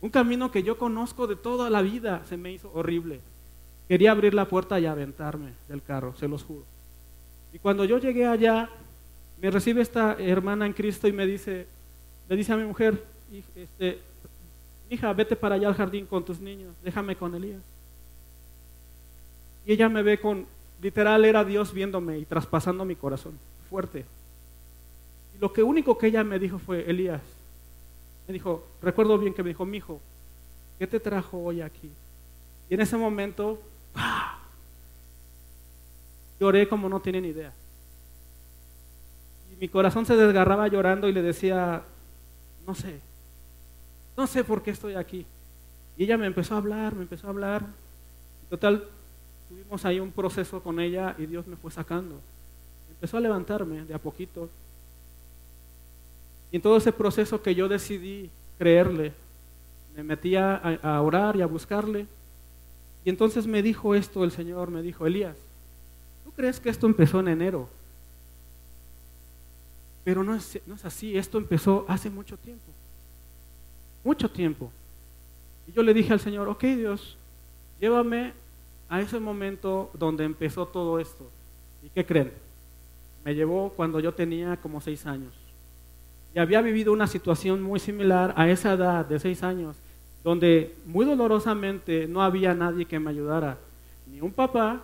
C: Un camino que yo conozco de toda la vida se me hizo horrible. Quería abrir la puerta y aventarme del carro, se los juro. Y cuando yo llegué allá, me recibe esta hermana en Cristo y me dice, le dice a mi mujer, este, hija, vete para allá al jardín con tus niños, déjame con Elías. Y ella me ve con, literal era Dios viéndome y traspasando mi corazón, fuerte. Y lo que único que ella me dijo fue, Elías, me dijo, recuerdo bien que me dijo, mi hijo, ¿qué te trajo hoy aquí? Y en ese momento, lloré como no tienen idea. Y mi corazón se desgarraba llorando y le decía, no sé, no sé por qué estoy aquí. Y ella me empezó a hablar, me empezó a hablar. total, tuvimos ahí un proceso con ella y Dios me fue sacando. Empezó a levantarme de a poquito. Y en todo ese proceso que yo decidí creerle, me metía a, a orar y a buscarle. Y entonces me dijo esto el Señor, me dijo, Elías, ¿tú crees que esto empezó en enero? Pero no es, no es así, esto empezó hace mucho tiempo mucho tiempo. Y yo le dije al Señor, ok Dios, llévame a ese momento donde empezó todo esto. ¿Y qué creen? Me llevó cuando yo tenía como seis años. Y había vivido una situación muy similar a esa edad de seis años, donde muy dolorosamente no había nadie que me ayudara. Ni un papá,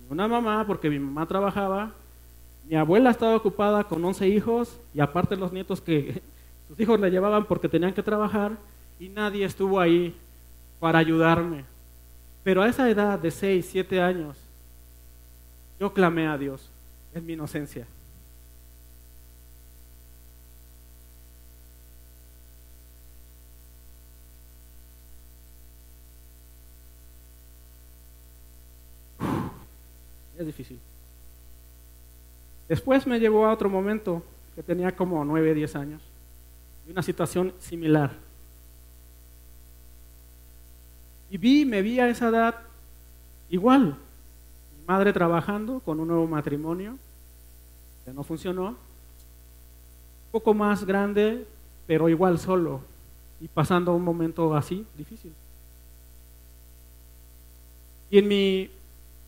C: ni una mamá, porque mi mamá trabajaba. Mi abuela estaba ocupada con once hijos y aparte los nietos que sus hijos le llevaban porque tenían que trabajar y nadie estuvo ahí para ayudarme. Pero a esa edad de 6, 7 años, yo clamé a Dios en mi inocencia. Es difícil. Después me llevó a otro momento que tenía como 9, 10 años una situación similar. Y vi, me vi a esa edad igual. Mi madre trabajando con un nuevo matrimonio que no funcionó. Un poco más grande, pero igual solo. Y pasando un momento así, difícil. Y en mi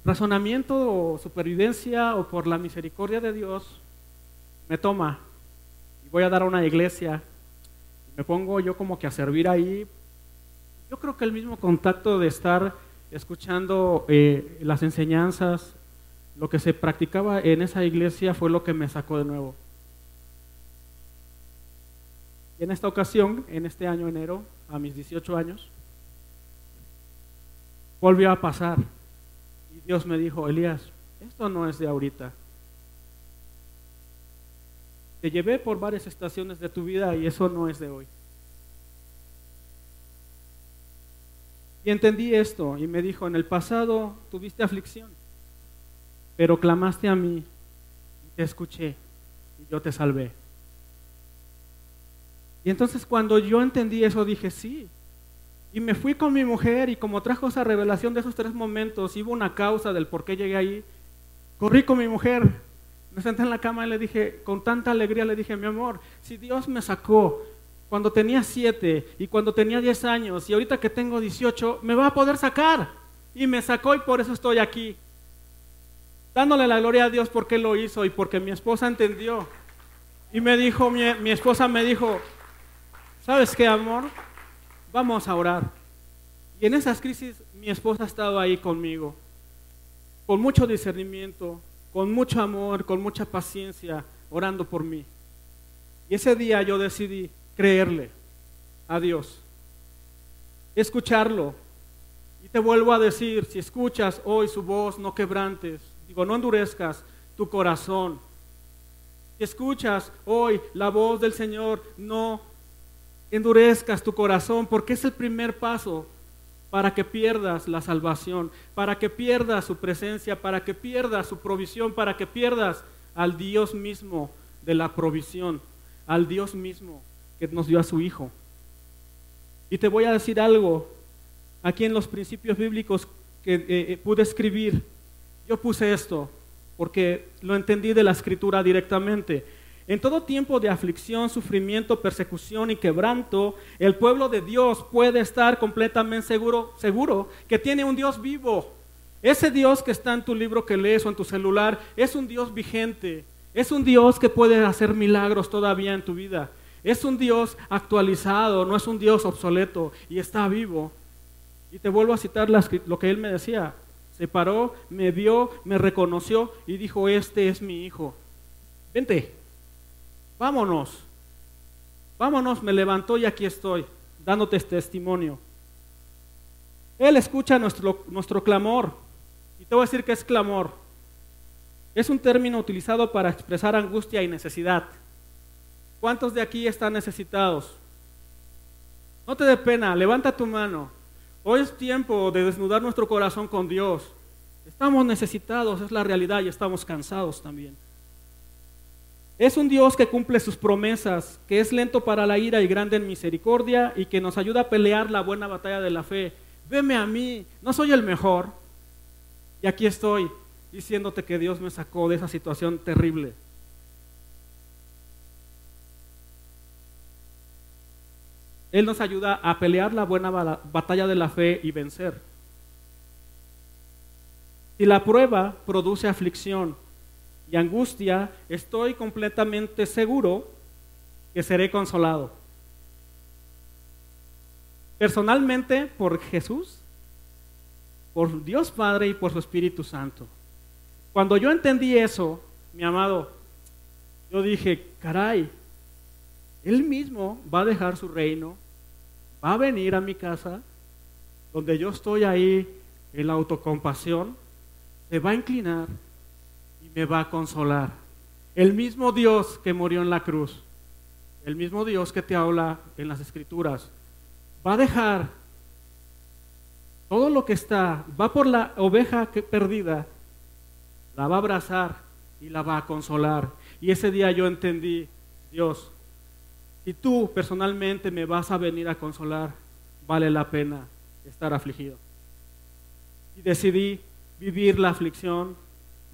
C: razonamiento o supervivencia o por la misericordia de Dios, me toma y voy a dar a una iglesia me pongo yo como que a servir ahí. Yo creo que el mismo contacto de estar escuchando eh, las enseñanzas, lo que se practicaba en esa iglesia fue lo que me sacó de nuevo. Y en esta ocasión, en este año enero, a mis 18 años, volvió a pasar. Y Dios me dijo, Elías, esto no es de ahorita. Te llevé por varias estaciones de tu vida y eso no es de hoy. Y entendí esto y me dijo, en el pasado tuviste aflicción, pero clamaste a mí y te escuché y yo te salvé. Y entonces cuando yo entendí eso dije, sí. Y me fui con mi mujer y como trajo esa revelación de esos tres momentos, hubo una causa del por qué llegué ahí, corrí con mi mujer, me senté en la cama y le dije, con tanta alegría le dije, mi amor, si Dios me sacó cuando tenía siete y cuando tenía diez años y ahorita que tengo dieciocho, me va a poder sacar. Y me sacó y por eso estoy aquí. Dándole la gloria a Dios porque lo hizo y porque mi esposa entendió. Y me dijo, mi, mi esposa me dijo, ¿sabes qué, amor? Vamos a orar. Y en esas crisis mi esposa ha estado ahí conmigo, con mucho discernimiento, con mucho amor, con mucha paciencia, orando por mí. Y ese día yo decidí creerle a Dios, escucharlo. Y te vuelvo a decir, si escuchas hoy su voz, no quebrantes, digo, no endurezcas tu corazón. Si escuchas hoy la voz del Señor, no endurezcas tu corazón, porque es el primer paso para que pierdas la salvación, para que pierdas su presencia, para que pierdas su provisión, para que pierdas al Dios mismo de la provisión, al Dios mismo que nos dio a su Hijo. Y te voy a decir algo, aquí en los principios bíblicos que eh, eh, pude escribir, yo puse esto, porque lo entendí de la escritura directamente. En todo tiempo de aflicción, sufrimiento, persecución y quebranto, el pueblo de Dios puede estar completamente seguro, seguro que tiene un Dios vivo. Ese Dios que está en tu libro que lees o en tu celular es un Dios vigente. Es un Dios que puede hacer milagros todavía en tu vida. Es un Dios actualizado, no es un Dios obsoleto y está vivo. Y te vuelvo a citar lo que él me decía. Se paró, me vio, me reconoció y dijo, este es mi hijo. Vente, vámonos. Vámonos, me levantó y aquí estoy, dándote este testimonio. Él escucha nuestro, nuestro clamor. Y te voy a decir que es clamor. Es un término utilizado para expresar angustia y necesidad. ¿Cuántos de aquí están necesitados? No te dé pena, levanta tu mano. Hoy es tiempo de desnudar nuestro corazón con Dios. Estamos necesitados, es la realidad y estamos cansados también. Es un Dios que cumple sus promesas, que es lento para la ira y grande en misericordia y que nos ayuda a pelear la buena batalla de la fe. Veme a mí, no soy el mejor. Y aquí estoy diciéndote que Dios me sacó de esa situación terrible. Él nos ayuda a pelear la buena batalla de la fe y vencer. Si la prueba produce aflicción y angustia, estoy completamente seguro que seré consolado. Personalmente por Jesús, por Dios Padre y por su Espíritu Santo. Cuando yo entendí eso, mi amado, yo dije, caray, él mismo va a dejar su reino, va a venir a mi casa, donde yo estoy ahí en la autocompasión, se va a inclinar y me va a consolar. El mismo Dios que murió en la cruz, el mismo Dios que te habla en las escrituras, va a dejar todo lo que está, va por la oveja perdida, la va a abrazar y la va a consolar. Y ese día yo entendí, Dios, si tú personalmente me vas a venir a consolar, vale la pena estar afligido. Y decidí vivir la aflicción,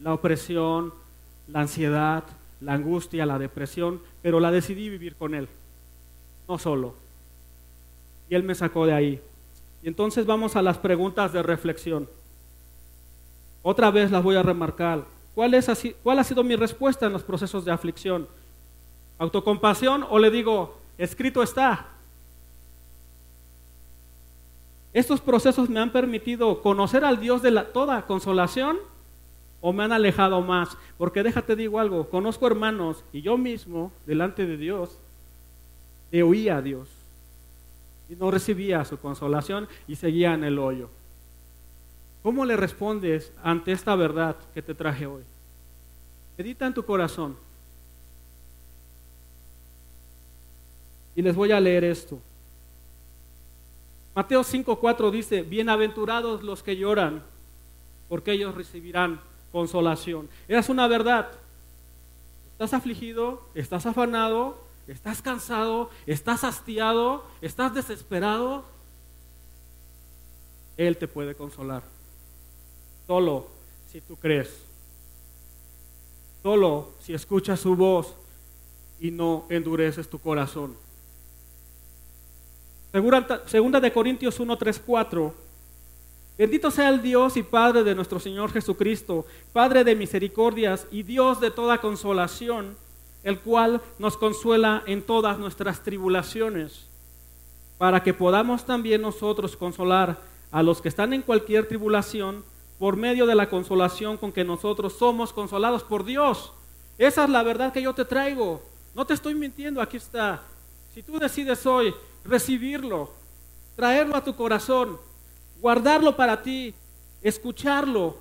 C: la opresión, la ansiedad, la angustia, la depresión, pero la decidí vivir con Él, no solo. Y Él me sacó de ahí. Y entonces vamos a las preguntas de reflexión. Otra vez las voy a remarcar. ¿Cuál, ¿Cuál ha sido mi respuesta en los procesos de aflicción? Autocompasión o le digo, escrito está. Estos procesos me han permitido conocer al Dios de la, toda consolación o me han alejado más. Porque déjate digo algo, conozco hermanos y yo mismo, delante de Dios, le oía a Dios y no recibía su consolación y seguía en el hoyo. ¿Cómo le respondes ante esta verdad que te traje hoy? Medita en tu corazón. Y les voy a leer esto. Mateo 5:4 dice, bienaventurados los que lloran, porque ellos recibirán consolación. Es una verdad. Estás afligido, estás afanado, estás cansado, estás hastiado, estás desesperado. Él te puede consolar. Solo si tú crees. Solo si escuchas su voz y no endureces tu corazón. Segunda de Corintios 1, 3, 4. Bendito sea el Dios y Padre de nuestro Señor Jesucristo, Padre de misericordias y Dios de toda consolación, el cual nos consuela en todas nuestras tribulaciones, para que podamos también nosotros consolar a los que están en cualquier tribulación por medio de la consolación con que nosotros somos consolados por Dios. Esa es la verdad que yo te traigo. No te estoy mintiendo, aquí está. Si tú decides hoy recibirlo, traerlo a tu corazón, guardarlo para ti, escucharlo,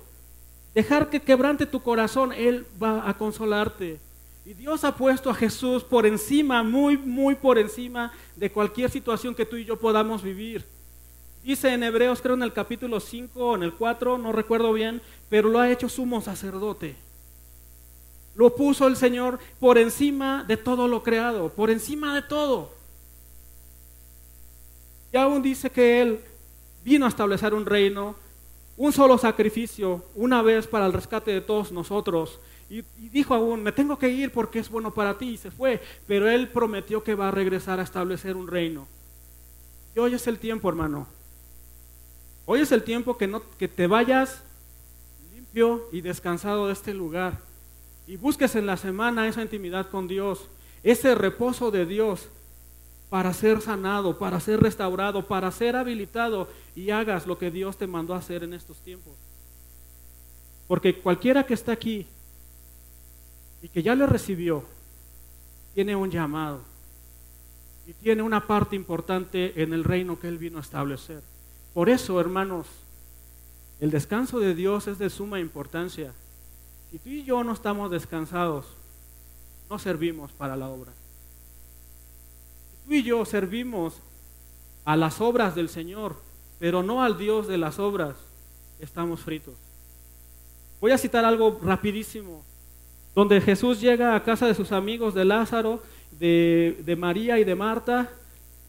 C: dejar que quebrante tu corazón, Él va a consolarte. Y Dios ha puesto a Jesús por encima, muy, muy por encima de cualquier situación que tú y yo podamos vivir. Dice en Hebreos, creo en el capítulo 5 o en el 4, no recuerdo bien, pero lo ha hecho sumo sacerdote. Lo puso el Señor por encima de todo lo creado, por encima de todo. Y aún dice que Él vino a establecer un reino, un solo sacrificio, una vez para el rescate de todos nosotros. Y, dijo aún, me tengo que ir porque es bueno para ti, y se fue. Pero Él prometió que va a regresar a establecer un reino. Y hoy es el tiempo, hermano. Hoy es el tiempo que, no, que te vayas limpio y descansado de este lugar. Y busques en la semana esa intimidad con Dios, ese reposo de Dios para ser sanado, para ser restaurado, para ser habilitado y hagas lo que Dios te mandó a hacer en estos tiempos. Porque cualquiera que está aquí y que ya le recibió, tiene un llamado y tiene una parte importante en el reino que Él vino a establecer. Por eso, hermanos, el descanso de Dios es de suma importancia. Si tú y yo no estamos descansados, no servimos para la obra tú y yo servimos a las obras del Señor, pero no al Dios de las obras, estamos fritos. Voy a citar algo rapidísimo, donde Jesús llega a casa de sus amigos de Lázaro, de, María y de Marta,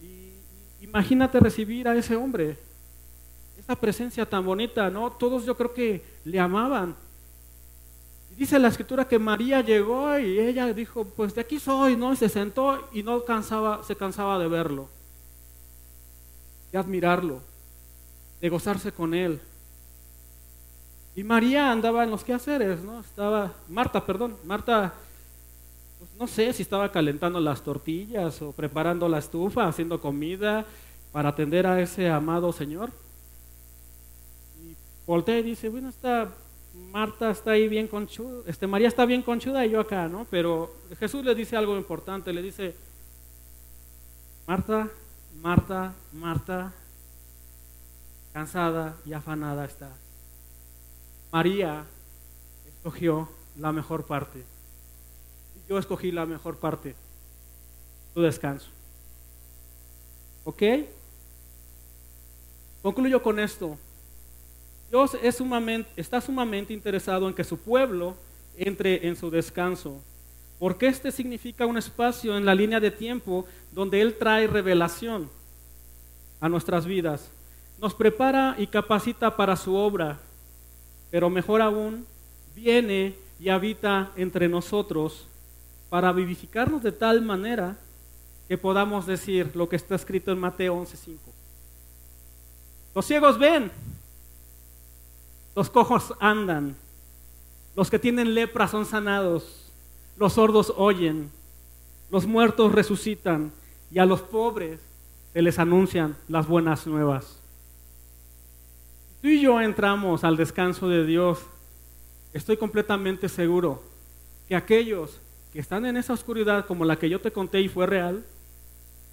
C: y imagínate recibir a ese hombre, esa presencia tan bonita, ¿no? Todos yo creo que le amaban, Dice la escritura que María llegó y ella dijo, pues de aquí soy, ¿no? Y se sentó y no se cansaba de verlo, de admirarlo, de gozarse con él. Y María andaba en los quehaceres, ¿no? Estaba, Marta, perdón, Marta, pues no sé si estaba calentando las tortillas o preparando la estufa, haciendo comida para atender a ese amado Señor. Y voltea y dice, bueno, está Marta está ahí bien conchuda, este, María está bien conchuda y yo acá, ¿no? Pero Jesús le dice algo importante, le dice, Marta, Marta, Marta, cansada y afanada está. María escogió la mejor parte. Yo escogí la mejor parte, tu descanso. ¿Ok? Concluyo con esto. Dios está sumamente interesado en que su pueblo entre en su descanso, porque este significa un espacio en la línea de tiempo donde Él trae revelación a nuestras vidas, nos prepara y capacita para su obra, pero mejor aún, viene y habita entre nosotros para vivificarnos de tal manera que podamos decir lo que está escrito en Mateo 11:5. Los ciegos ven, los cojos andan, los que tienen lepra son sanados, los sordos oyen, los muertos resucitan y a los pobres se les anuncian las buenas nuevas. Tú y yo entramos al descanso de Dios. estoy completamente seguro que aquellos que están en esa oscuridad como la que yo te conté y fue real,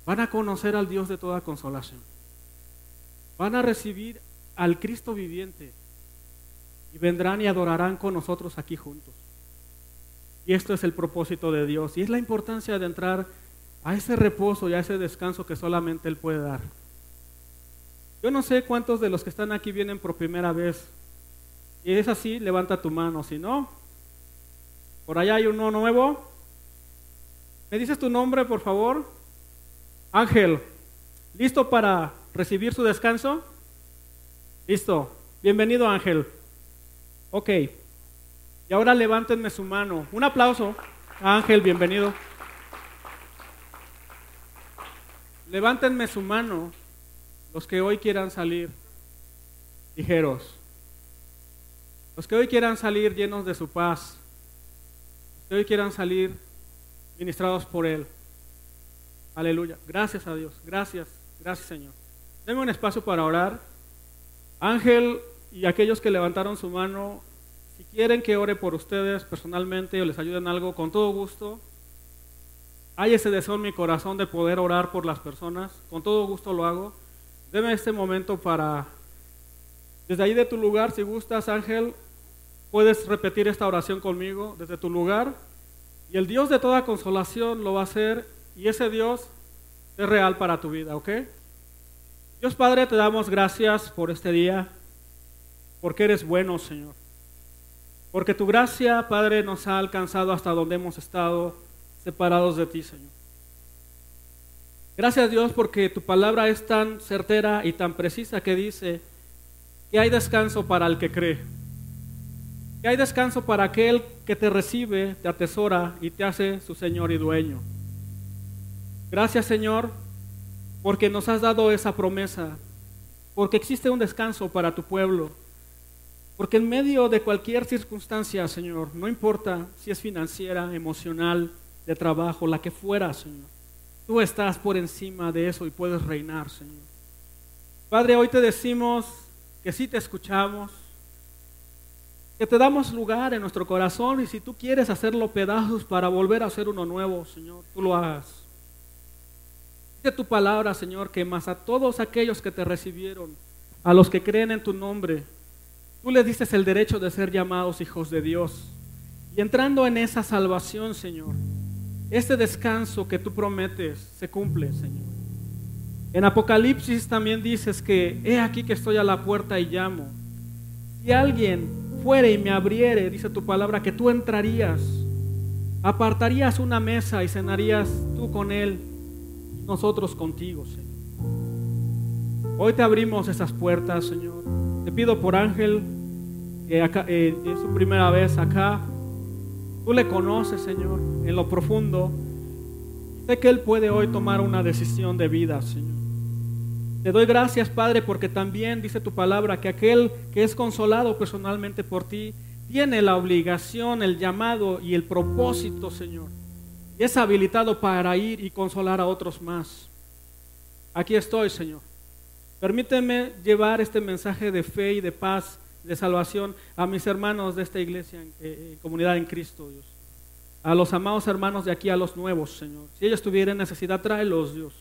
C: van a conocer al Dios de toda consolación. Van a recibir al Cristo viviente y vendrán y adorarán con nosotros aquí juntos. Y esto es el propósito de Dios y es la importancia de entrar a ese reposo y a ese descanso que solamente Él puede dar. Yo no sé cuántos de los que están aquí vienen por primera vez. Y es así, levanta tu mano. Si no, por allá hay uno nuevo. ¿Me dices tu nombre, por favor? Ángel, ¿listo para recibir su descanso? Listo. Bienvenido, Ángel. Ok. Y ahora levántenme su mano. Un aplauso. Ángel, bienvenido. Levántenme su mano los que hoy quieran salir ligeros. Los que hoy quieran salir llenos de su paz. Los que hoy quieran salir ministrados por Él. Aleluya. Gracias a Dios. Gracias. Gracias Señor. Denme un espacio para orar. Ángel y aquellos que levantaron su mano, si quieren que ore por ustedes personalmente o les ayuden algo, con todo gusto. Hay ese deseo en mi corazón de poder orar por las personas. Con todo gusto lo hago. Deme este momento para, desde ahí de tu lugar, si gustas, Ángel, puedes repetir esta oración conmigo desde tu lugar. Y el Dios de toda consolación lo va a hacer y ese Dios es real para tu vida, ¿ok? Dios Padre, te damos gracias por este día, porque eres bueno, Señor. Porque tu gracia, Padre, nos ha alcanzado hasta donde hemos estado separados de ti, Señor. Gracias Dios porque tu palabra es tan certera y tan precisa que dice que hay descanso para el que cree. Que hay descanso para aquel que te recibe, te atesora y te hace su Señor y dueño. Gracias Señor porque nos has dado esa promesa, porque existe un descanso para tu pueblo, porque en medio de cualquier circunstancia, Señor, no importa si es financiera, emocional, de trabajo, la que fuera, Señor, tú estás por encima de eso y puedes reinar, Señor. Padre, hoy te decimos que sí te escuchamos, que te damos lugar en nuestro corazón y si tú quieres hacerlo pedazos para volver a ser uno nuevo, Señor, tú lo hagas. Dice tu palabra, Señor, que más a todos aquellos que te recibieron, a los que creen en tu nombre, tú les dices el derecho de ser llamados hijos de Dios. Y entrando en esa salvación, Señor, este descanso que tú prometes se cumple, Señor. En Apocalipsis también dices que he aquí que estoy a la puerta y llamo. Si alguien fuere y me abriere, dice tu palabra, que tú entrarías, apartarías una mesa y cenarías tú con él, nosotros contigo, Señor. Hoy te abrimos esas puertas, Señor. Te pido por Ángel, que acá, eh, es su primera vez acá. Tú le conoces, Señor, en lo profundo. Sé que Él puede hoy tomar una decisión de vida, Señor. Te doy gracias, Padre, porque también dice tu palabra que aquel que es consolado personalmente por ti tiene la obligación, el llamado y el propósito, Señor. Y es habilitado para ir y consolar a otros más. Aquí estoy, Señor. Permíteme llevar este mensaje de fe y de paz, de salvación a mis hermanos de esta iglesia, eh, comunidad en Cristo, Dios. A los amados hermanos de aquí, a los nuevos, Señor. Si ellos tuvieran necesidad, tráelos, Dios.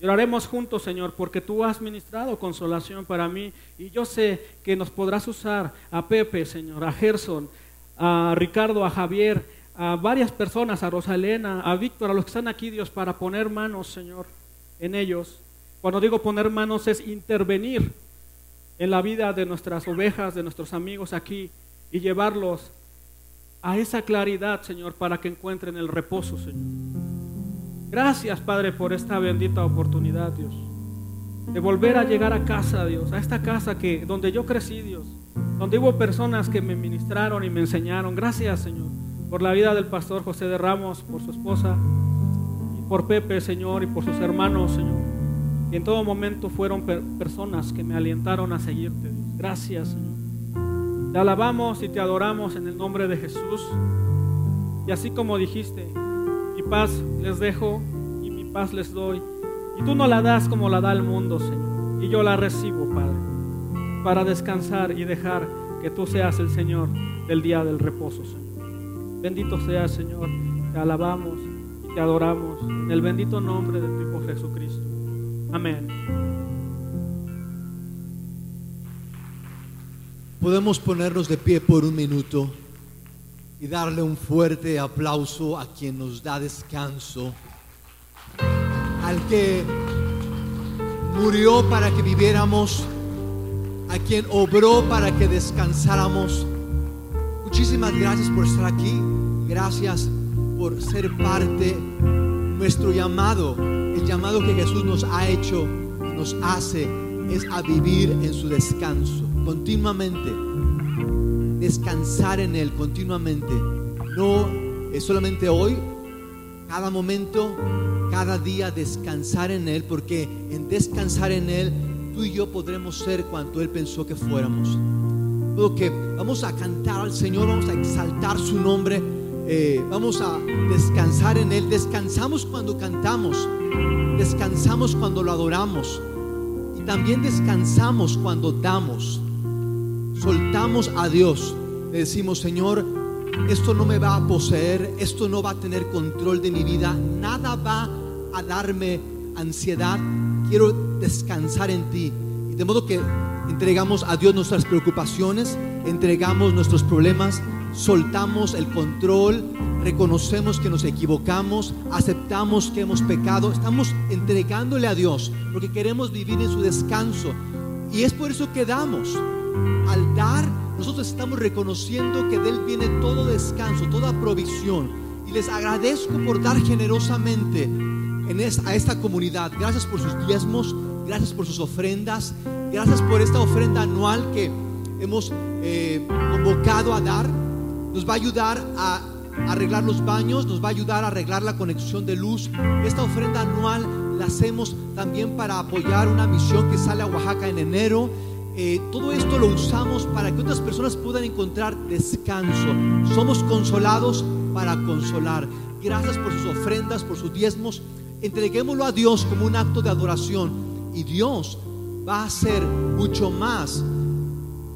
C: Y oraremos juntos, Señor, porque tú has ministrado consolación para mí. Y yo sé que nos podrás usar a Pepe, Señor, a Gerson, a Ricardo, a Javier, a varias personas, a Rosalena, a Víctor, a los que están aquí, Dios, para poner manos, Señor, en ellos. Cuando digo poner manos es intervenir en la vida de nuestras ovejas, de nuestros amigos aquí y llevarlos a esa claridad, Señor, para que encuentren el reposo, Señor. Gracias, Padre, por esta bendita oportunidad, Dios, de volver a llegar a casa, Dios, a esta casa que donde yo crecí, Dios, donde hubo personas que me ministraron y me enseñaron. Gracias, Señor, por la vida del pastor José de Ramos, por su esposa, y por Pepe, Señor, y por sus hermanos, Señor. Y en todo momento fueron personas que me alentaron a seguirte. Gracias, Señor. Te alabamos y te adoramos en el nombre de Jesús. Y así como dijiste, mi paz les dejo y mi paz les doy. Y tú no la das como la da el mundo, Señor. Y yo la recibo, Padre, para descansar y dejar que tú seas el Señor del día del reposo, Señor. Bendito sea, Señor. Te alabamos y te adoramos en el bendito nombre de tu Hijo Jesucristo. Amén.
A: Podemos ponernos de pie por un minuto y darle un fuerte aplauso a quien nos da descanso, al que murió para que viviéramos, a quien obró para que descansáramos. Muchísimas gracias por estar aquí, gracias por ser parte nuestro llamado, el llamado que Jesús nos ha hecho, nos hace, es a vivir en su descanso continuamente. Descansar en Él continuamente. No es solamente hoy, cada momento, cada día descansar en Él, porque en descansar en Él, tú y yo podremos ser cuanto Él pensó que fuéramos. que vamos a cantar al Señor, vamos a exaltar su nombre, eh, vamos a descansar en Él. Descansamos cuando cantamos, descansamos cuando lo adoramos y también descansamos cuando damos soltamos a Dios, le decimos, Señor, esto no me va a poseer, esto no va a tener control de mi vida, nada va a darme ansiedad, quiero descansar en ti. Y de modo que entregamos a Dios nuestras preocupaciones, entregamos nuestros problemas, soltamos el control, reconocemos que nos equivocamos, aceptamos que hemos pecado, estamos entregándole a Dios porque queremos vivir en su descanso. Y es por eso que damos al dar, nosotros estamos reconociendo que de Él viene todo descanso, toda provisión. Y les agradezco por dar generosamente en a esta comunidad. Gracias por sus diezmos, gracias por sus ofrendas, gracias por esta ofrenda anual que hemos eh, convocado a dar. Nos va a ayudar a arreglar los baños, nos va a ayudar a arreglar la conexión de luz. Esta ofrenda anual la hacemos también para apoyar una misión que sale a Oaxaca en enero eh, todo esto lo usamos para que otras personas puedan encontrar descanso. Somos consolados para consolar. Gracias por sus ofrendas, por sus diezmos. Entreguémoslo a Dios como un acto de adoración y Dios va a hacer mucho más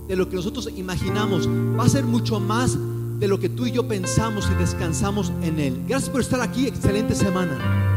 A: de lo que nosotros imaginamos. Va a ser mucho más de lo que tú y yo pensamos y descansamos en Él. Gracias por estar aquí. Excelente semana.